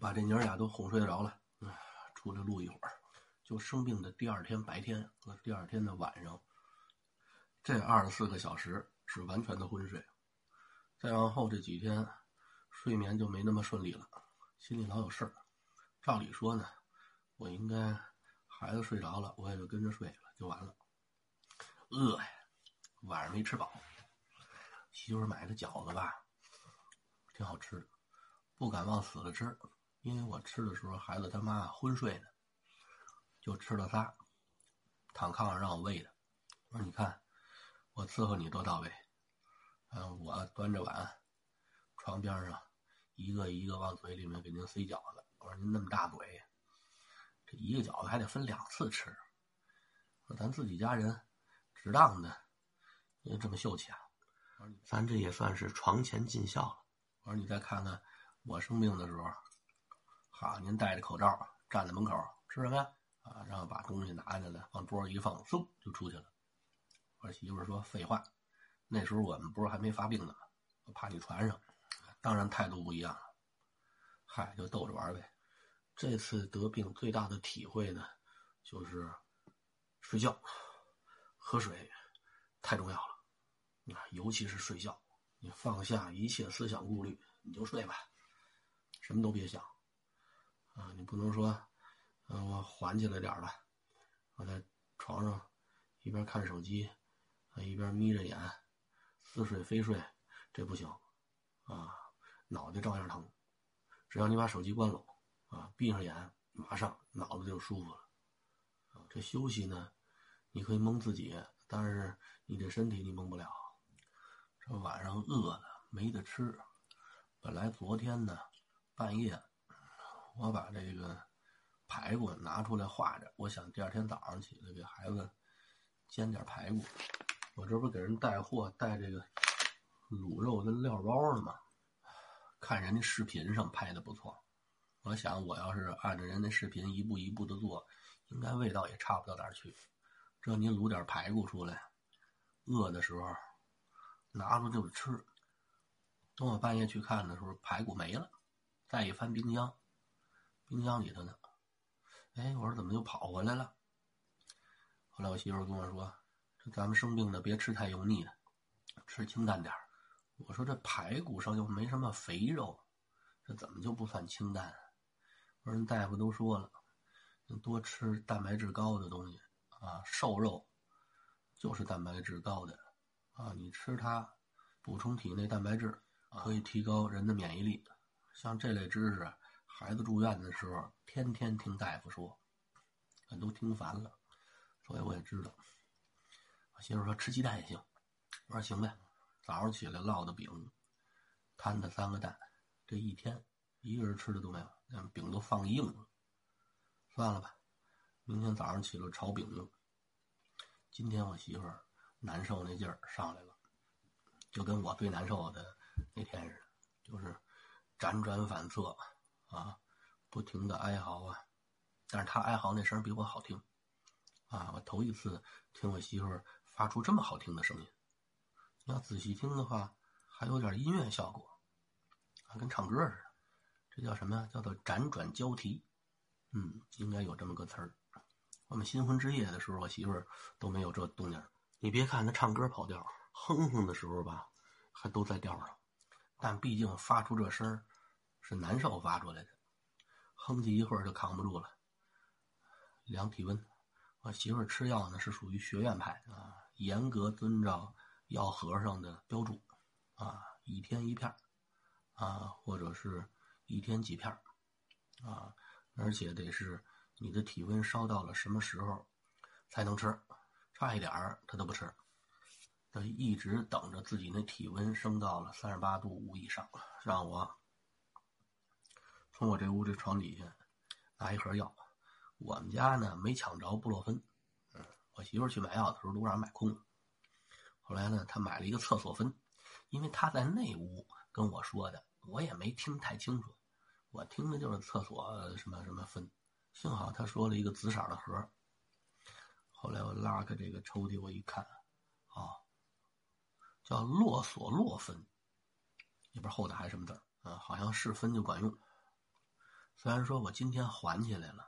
把这娘俩都哄睡着了，唉，出来录一会儿。就生病的第二天白天和第二天的晚上，这二十四个小时是完全的昏睡。再往后这几天，睡眠就没那么顺利了，心里老有事儿。照理说呢，我应该孩子睡着了，我也就跟着睡了，就完了。饿呀，晚上没吃饱。媳妇买的饺子吧，挺好吃的，不敢往死了吃，因为我吃的时候孩子他妈昏睡呢。就吃了仨，躺炕上让我喂的。我说：“你看，我伺候你多到位。”嗯，我端着碗，床边上一个一个往嘴里面给您塞饺子。我说：“您那么大嘴，这一个饺子还得分两次吃。”说：“咱自己家人，值当的，您这么秀气啊？”我说：“咱这也算是床前尽孝了。”我说：“你再看看我生病的时候，好，您戴着口罩站在门口吃什么呀？”啊，然后把东西拿下来，往桌上一放，嗖就出去了。我媳妇说：“废话，那时候我们不是还没发病呢吗？我怕你传上。”当然态度不一样了。嗨，就逗着玩呗。这次得病最大的体会呢，就是睡觉、喝水太重要了。啊，尤其是睡觉，你放下一切思想顾虑，你就睡吧，什么都别想。啊，你不能说。嗯，我缓起来点吧。我在床上一边看手机，一边眯着眼，似睡非睡，这不行啊！脑袋照样疼。只要你把手机关了，啊，闭上眼，马上脑子就舒服了。啊，这休息呢，你可以蒙自己，但是你这身体你蒙不了。这晚上饿了没得吃，本来昨天呢半夜，我把这个。排骨拿出来化着，我想第二天早上起来给孩子煎点排骨。我这不给人带货带这个卤肉跟料包呢吗？看人家视频上拍的不错，我想我要是按照人家视频一步一步的做，应该味道也差不到哪儿去。这您卤点排骨出来，饿的时候拿出就吃。等我半夜去看的时候，排骨没了，再一翻冰箱，冰箱里头呢。哎，我说怎么又跑回来了？后来我媳妇跟我说：“这咱们生病的别吃太油腻的，吃清淡点我说：“这排骨上又没什么肥肉，这怎么就不算清淡？”我说：“大夫都说了，多吃蛋白质高的东西啊，瘦肉就是蛋白质高的啊，你吃它补充体内蛋白质，可以提高人的免疫力。像这类知识。”孩子住院的时候，天天听大夫说，俺都听烦了，所以我也知道。我媳妇说吃鸡蛋也行，我说行呗。早上起来烙的饼，摊的三个蛋，这一天一个人吃的都没有，那饼都放硬了。算了吧，明天早上起来炒饼用。今天我媳妇难受那劲儿上来了，就跟我最难受的那天似的，就是辗转反侧。啊，不停的哀嚎啊，但是他哀嚎那声比我好听，啊，我头一次听我媳妇发出这么好听的声音。你要仔细听的话，还有点音乐效果，啊，跟唱歌似的。这叫什么呀？叫做辗转交替。嗯，应该有这么个词儿。我们新婚之夜的时候，我媳妇儿都没有这动静。你别看她唱歌跑调，哼哼的时候吧，还都在调上，但毕竟发出这声儿。是难受发出来的，哼唧一会儿就扛不住了。量体温，我媳妇儿吃药呢是属于学院派啊，严格遵照药盒上的标注啊，一天一片啊，或者是一天几片啊，而且得是你的体温烧到了什么时候才能吃，差一点儿他都不吃，他一直等着自己那体温升到了三十八度五以上，让我。从我这屋这床底下拿一盒药，我们家呢没抢着布洛芬，嗯，我媳妇去买药的时候路上买空了。后来呢，她买了一个厕所芬，因为她在那屋跟我说的，我也没听太清楚，我听的就是厕所什么什么芬。幸好她说了一个紫色的盒。后来我拉开这个抽屉，我一看，啊，叫洛索洛芬，也不知道后头还是什么字啊，好像是芬就管用。虽然说我今天缓起来了，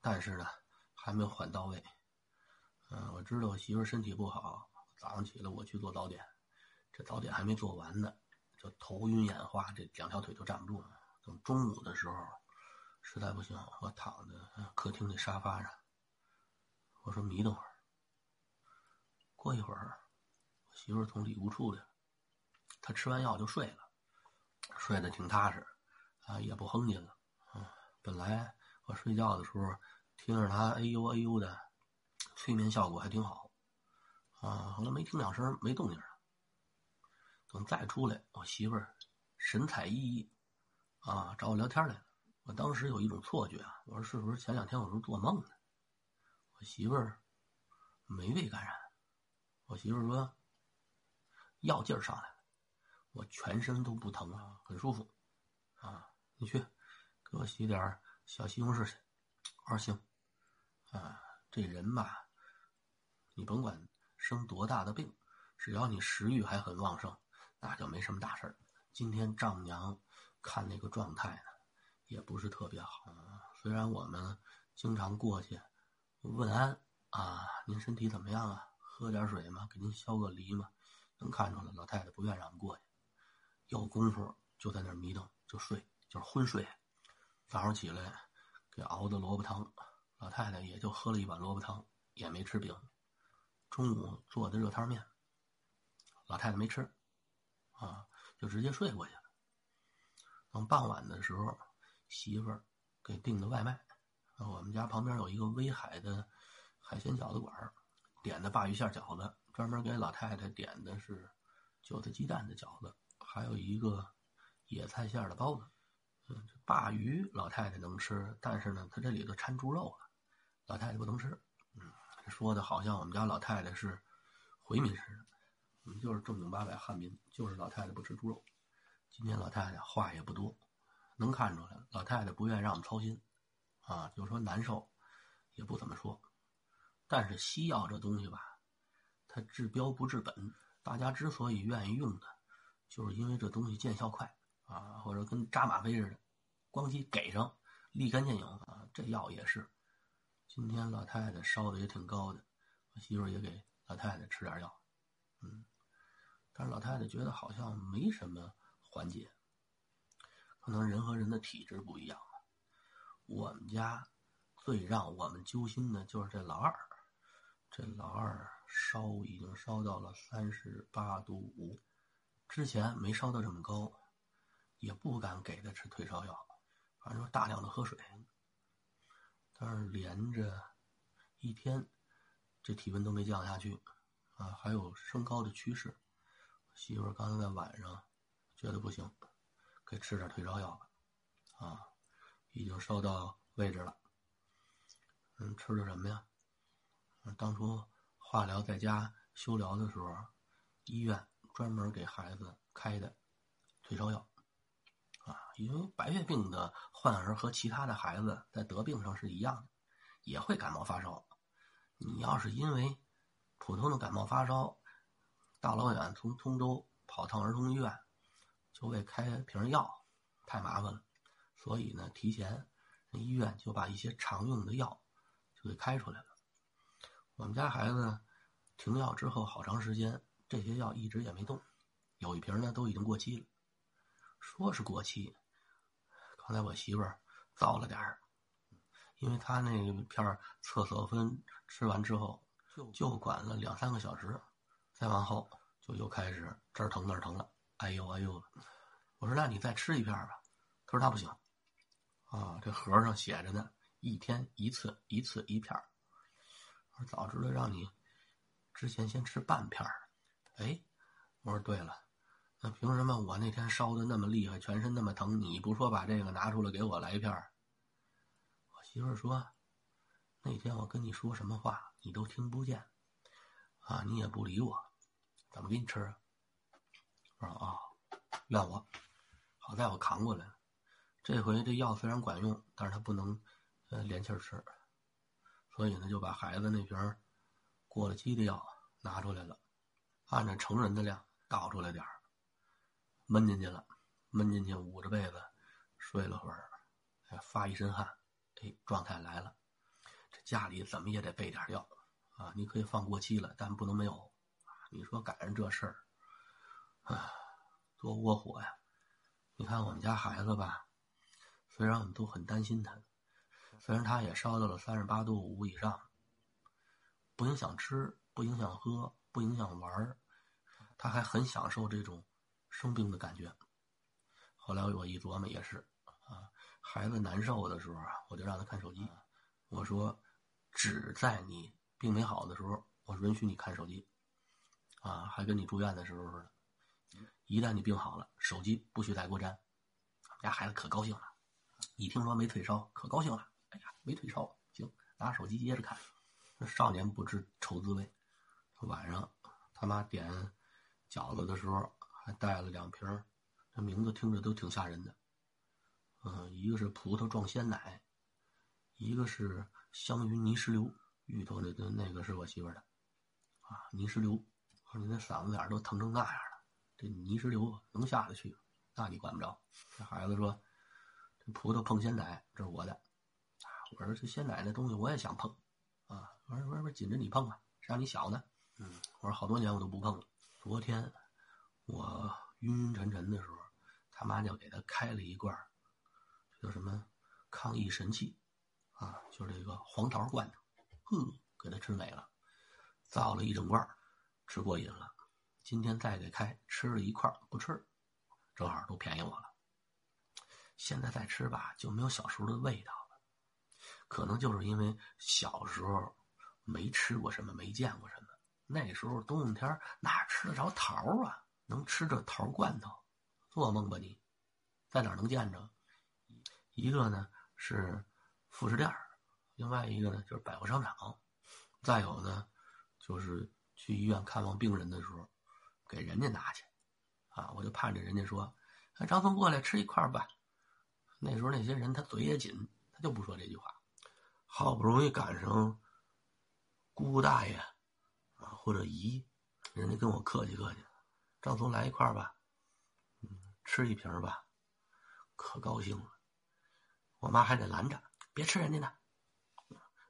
但是呢，还没有缓到位。嗯，我知道我媳妇身体不好，早上起来我去做早点，这早点还没做完呢，就头晕眼花，这两条腿都站不住了。等中午的时候，实在不行，我躺在客厅的沙发上，我说眯瞪会儿。过一会儿，我媳妇从里屋出来了，她吃完药就睡了，睡得挺踏实，啊，也不哼唧了。本来我睡觉的时候听着她哎呦哎呦的。催眠效果还挺好，啊，后来没听两声，没动静了。等再出来，我媳妇儿神采奕奕，啊，找我聊天来了。我当时有一种错觉啊，我说是不是前两天我是做梦呢？我媳妇儿没被感染，我媳妇儿说药劲儿上来了，我全身都不疼了，很舒服，啊，你去给我洗点小西红柿去。我说行，啊，这人吧。你甭管生多大的病，只要你食欲还很旺盛，那就没什么大事儿今天丈母娘看那个状态呢，也不是特别好。虽然我们经常过去问安啊，您身体怎么样啊？喝点水吗？给您削个梨吗？能看出来，老太太不愿让我们过去。有功夫就在那儿迷瞪，就睡，就是昏睡。早上起来给熬的萝卜汤，老太太也就喝了一碗萝卜汤，也没吃饼。中午做的热汤面，老太太没吃，啊，就直接睡过去了。等傍晚的时候，媳妇儿给订的外卖，我们家旁边有一个威海的海鲜饺子馆，点的鲅鱼馅饺子，专门给老太太点的是韭菜鸡蛋的饺子，还有一个野菜馅的包子。嗯，鲅鱼老太太能吃，但是呢，它这里头掺猪肉了，老太太不能吃。说的好像我们家老太太是回民似的，我们就是正经八百汉民，就是老太太不吃猪肉。今天老太太话也不多，能看出来，老太太不愿意让我们操心，啊，就说难受，也不怎么说。但是西药这东西吧，它治标不治本。大家之所以愿意用的，就是因为这东西见效快啊，或者跟扎吗啡似的，咣叽给上，立竿见影啊。这药也是。今天老太太烧的也挺高的，我媳妇也给老太太吃点药，嗯，但是老太太觉得好像没什么缓解，可能人和人的体质不一样。我们家最让我们揪心的就是这老二，这老二烧已经烧到了三十八度五，之前没烧到这么高，也不敢给他吃退烧药，反正大量的喝水。但是连着一天，这体温都没降下去，啊，还有升高的趋势。媳妇儿刚才在晚上觉得不行，给吃点退烧药吧，啊，已经烧到位置了。嗯，吃的什么呀？当初化疗在家休疗的时候，医院专门给孩子开的退烧药。因为白血病的患儿和其他的孩子在得病上是一样的，也会感冒发烧。你要是因为普通的感冒发烧，大老远从通州跑趟儿童医院，就为开瓶药，太麻烦了。所以呢，提前医院就把一些常用的药就给开出来了。我们家孩子停药之后好长时间，这些药一直也没动，有一瓶呢都已经过期了。说是过期，刚才我媳妇儿造了点儿，因为她那片儿厕所芬吃完之后，就就管了两三个小时，再往后就又开始这儿疼那儿疼了，哎呦哎呦的。我说那你再吃一片吧，他说他不行，啊，这盒上写着呢，一天一次，一次一片我说早知道让你之前先吃半片儿哎，我说对了。那凭什么我那天烧的那么厉害，全身那么疼，你不说把这个拿出来给我来一片我媳妇说，那天我跟你说什么话你都听不见，啊，你也不理我，怎么给你吃啊？我说啊，怨我，好在我扛过来了。这回这药虽然管用，但是他不能呃连气吃，所以呢就把孩子那瓶过了期的药拿出来了，按照成人的量倒出来点儿。闷进去了，闷进去，捂着被子睡了会儿。发一身汗，哎，状态来了。这家里怎么也得备点药啊！你可以放过期了，但不能没有。你说赶上这事儿，啊，多窝火呀！你看我们家孩子吧，虽然我们都很担心他，虽然他也烧到了三十八度五以上，不影响吃，不影响喝，不影响玩他还很享受这种生病的感觉。后来我一琢磨也是啊，孩子难受的时候啊，我就让他看手机。我说，只在你病没好的时候，我允许你看手机。啊，还跟你住院的时候似的。一旦你病好了，手机不许再给我沾。我们家孩子可高兴了，一听说没退烧，可高兴了。哎呀，没退烧，行，拿手机接着看。少年不知愁滋味。晚上他妈点饺子的时候，还带了两瓶，这名字听着都挺吓人的。嗯，一个是葡萄撞鲜奶，一个是香芋泥石流。芋头那那那个是我媳妇的，啊，泥石流。我说你那嗓子眼都疼成那样了，这泥石流能下得去？那你管不着。这孩子说：“这葡萄碰鲜奶，这是我的。”啊，我说这鲜奶那东西我也想碰，啊，我说我说紧着你碰啊，谁让你小呢？嗯，我说好多年我都不碰了。昨天我晕晕沉沉的时候，他妈就给他开了一罐，叫什么抗疫神器，啊，就是这个黄桃罐头，呵，给他吃没了，造了一整罐。吃过瘾了，今天再给开吃了一块不吃，正好都便宜我了。现在再吃吧，就没有小时候的味道了。可能就是因为小时候没吃过什么，没见过什么。那时候冬天哪吃得着桃啊？能吃着桃罐头？做梦吧你！在哪能见着？一个呢是副食店，另外一个呢就是百货商场，再有呢就是。去医院看望病人的时候，给人家拿去，啊，我就盼着人家说：“张峰过来吃一块吧。”那时候那些人他嘴也紧，他就不说这句话。好不容易赶上姑姑大爷啊或者姨，人家跟我客气客气，张松来一块吧，嗯，吃一瓶吧，可高兴了。我妈还得拦着，别吃人家的，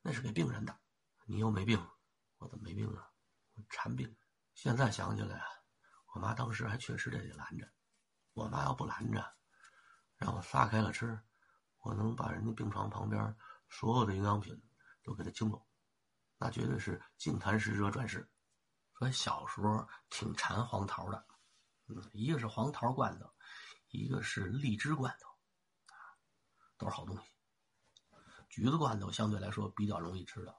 那是给病人的。你又没病，我怎么没病啊？馋病，现在想起来啊，我妈当时还确实得拦着。我妈要不拦着，让我撒开了吃，我能把人家病床旁边所有的营养品都给他清走，那绝对是净坛使者转世。所以小时候挺馋黄桃的，嗯，一个是黄桃罐头，一个是荔枝罐头，啊，都是好东西。橘子罐头相对来说比较容易吃的。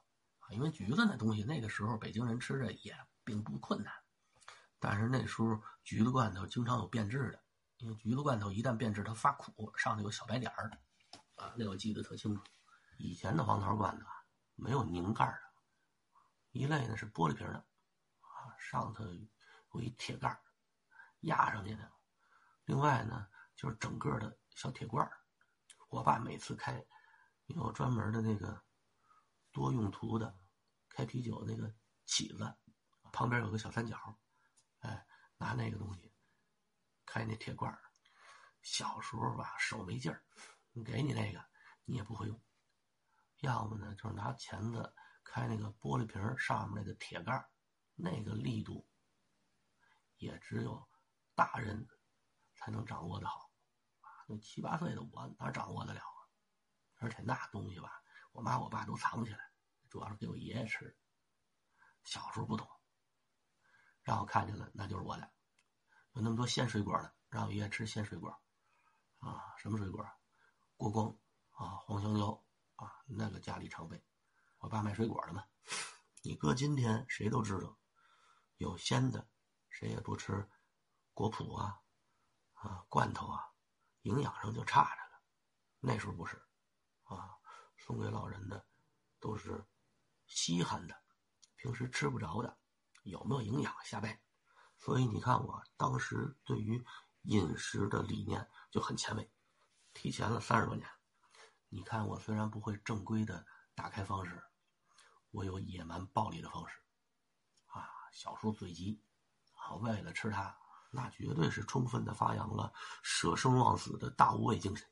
因为橘子那东西，那个时候北京人吃着也并不困难，但是那时候橘子罐头经常有变质的，因为橘子罐头一旦变质，它发苦，上头有小白点儿，啊，那我记得特清楚。以前的黄桃罐头啊，没有拧盖的，一类呢是玻璃瓶的，上头有一铁盖压上去的，另外呢就是整个的小铁罐我爸每次开，有专门的那个多用途的。开啤酒那个起子，旁边有个小三角，哎，拿那个东西开那铁罐小时候吧，手没劲儿，给你那个你也不会用。要么呢，就是拿钳子开那个玻璃瓶上面那个铁盖那个力度也只有大人才能掌握的好。那七八岁的我哪掌握得了啊？而且那东西吧，我妈我爸都藏起来。主要是给我爷爷吃，小时候不懂，让我看见了，那就是我的。有那么多鲜水果呢，让我爷爷吃鲜水果，啊，什么水果？过光啊，黄香蕉啊，那个家里常备。我爸卖水果的嘛，你搁今天谁都知道，有鲜的，谁也不吃果脯啊，啊，罐头啊，营养上就差着了。那时候不是，啊，送给老人的都是。稀罕的，平时吃不着的，有没有营养？下背。所以你看，我当时对于饮食的理念就很前卫，提前了三十多年。你看，我虽然不会正规的打开方式，我有野蛮暴力的方式。小时候嘴急，啊，为了吃它，那绝对是充分的发扬了舍生忘死的大无畏精神。